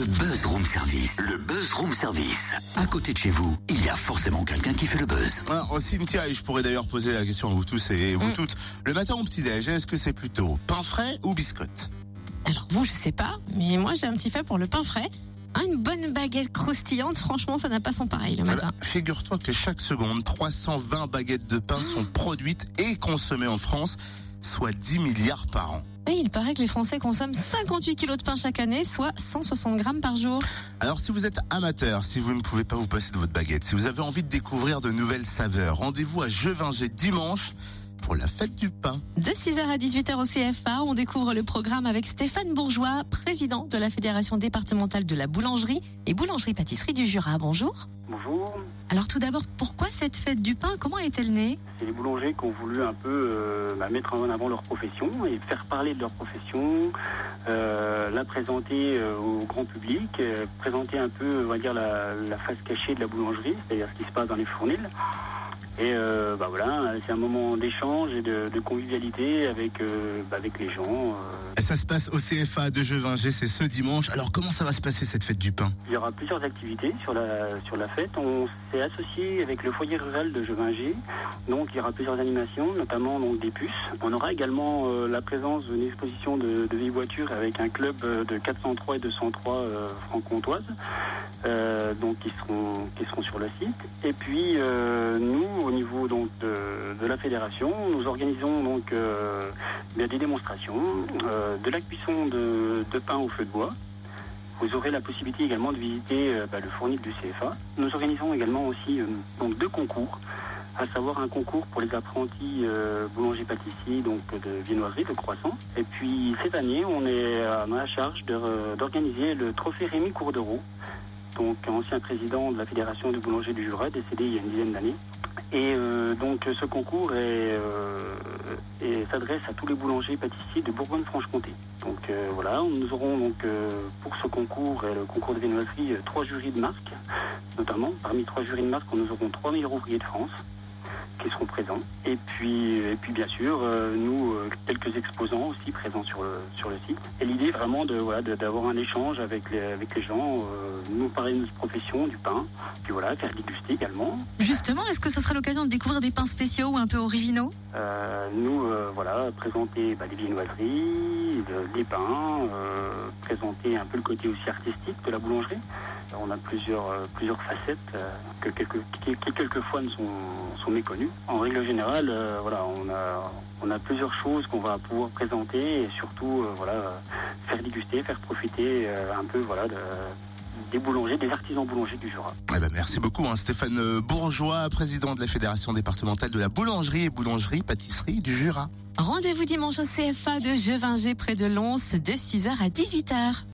Le Buzz Room Service. Le Buzz Room Service. À côté de chez vous, il y a forcément quelqu'un qui fait le buzz. Alors, Cynthia, et je pourrais d'ailleurs poser la question à vous tous et vous Mm. toutes. Le matin au petit-déj, est-ce que c'est plutôt pain frais ou biscotte? Alors vous, je sais pas, mais moi j'ai un petit fait pour le pain frais. Hein, une bonne baguette croustillante, franchement, ça n'a pas son pareil le Ah matin. Figure-toi que chaque seconde, 320 baguettes de pain sont produites et consommées en France, soit 10 milliards par an. Et il paraît que les Français consomment 58 kilos de pain chaque année, soit 160 grammes par jour. Alors si vous êtes amateur, si vous ne pouvez pas vous passer de votre baguette, si vous avez envie de découvrir de nouvelles saveurs, rendez-vous à Jevinger dimanche pour la fête du pain. De 6h à 18h au CFA, on découvre le programme avec Stéphane Bourgeois, président de la Fédération départementale de la boulangerie et boulangerie-pâtisserie du Jura. Bonjour. Bonjour, Alors tout d'abord, pourquoi cette fête du pain? Comment est-elle née? C'est les boulangers qui ont voulu un peu euh, bah, mettre en avant leur profession et faire parler de leur profession, euh, la présenter euh, au grand public, euh, présenter un peu, on va dire, la, la face cachée de la boulangerie, c'est-à-dire ce qui se passe dans les fournils. Et euh, bah voilà, c'est un moment d'échange et de, de convivialité avec, euh, bah, avec les gens. euh. Ça se passe au CFA de Jevinger, c'est ce dimanche. Alors comment ça va se passer cette fête du pain? Il y aura plusieurs activités sur la, sur la fête. On s'est associé avec le foyer rural de Jevinger. Donc il y aura plusieurs animations, notamment donc, des puces. On aura également euh, la présence d'une exposition de, de vieilles voitures avec un club de 403 et 203 euh, franc-comtoises, donc qui seront, qui seront sur le site. Et puis nous, au niveau donc de, la fédération, nous organisons donc euh, bien des démonstrations, euh, de la cuisson de, pain au feu de bois. Vous aurez la possibilité également de visiter euh, bah, le fournil du CFA. Nous organisons également aussi donc deux concours, à savoir un concours pour les apprentis boulanger-pâtissiers, donc de viennoiserie, de croissant. Et puis cette année, on est à ma charge d'organiser le trophée Rémi Courdereau, donc ancien président de la Fédération du boulanger du Jura, décédé il y a une dizaine d'années. Et euh, donc ce concours euh, s'adresse à tous les boulangers pâtissiers de Bourgogne-Franche-Comté. Donc euh, voilà, nous aurons donc pour ce concours et le concours de viennoiserie trois jurys de marque, notamment parmi trois jurys de marque, nous aurons trois meilleurs ouvriers de France qui seront présents. Et puis, et puis bien sûr, euh, nous, euh, quelques exposants aussi présents sur le, sur le site. Et l'idée vraiment de, voilà, d'avoir un échange avec les, avec les gens, euh, nous parler de notre profession, du pain, puis voilà, faire déguster également. Justement, est-ce que ce sera l'occasion de découvrir des pains spéciaux ou un peu originaux? Euh, nous, euh, voilà, présenter bah, les viennoiseries, les pains, présenter un peu le côté aussi artistique de la boulangerie. On a plusieurs, euh, plusieurs facettes euh, que quelques, qui, qui quelquefois ne sont, sont méconnues. En règle générale, euh, voilà, on a, on a plusieurs choses qu'on va pouvoir présenter et surtout, euh, voilà, euh, faire déguster, faire profiter euh, un peu, voilà, de- des boulangers, des artisans boulangers du Jura. Eh ben, merci beaucoup hein, Stéphane Bourgeois, président de la Fédération départementale de la boulangerie et boulangerie-pâtisserie du Jura. Rendez-vous dimanche au CFA de Jevinger près de Lons de 6h à 18h.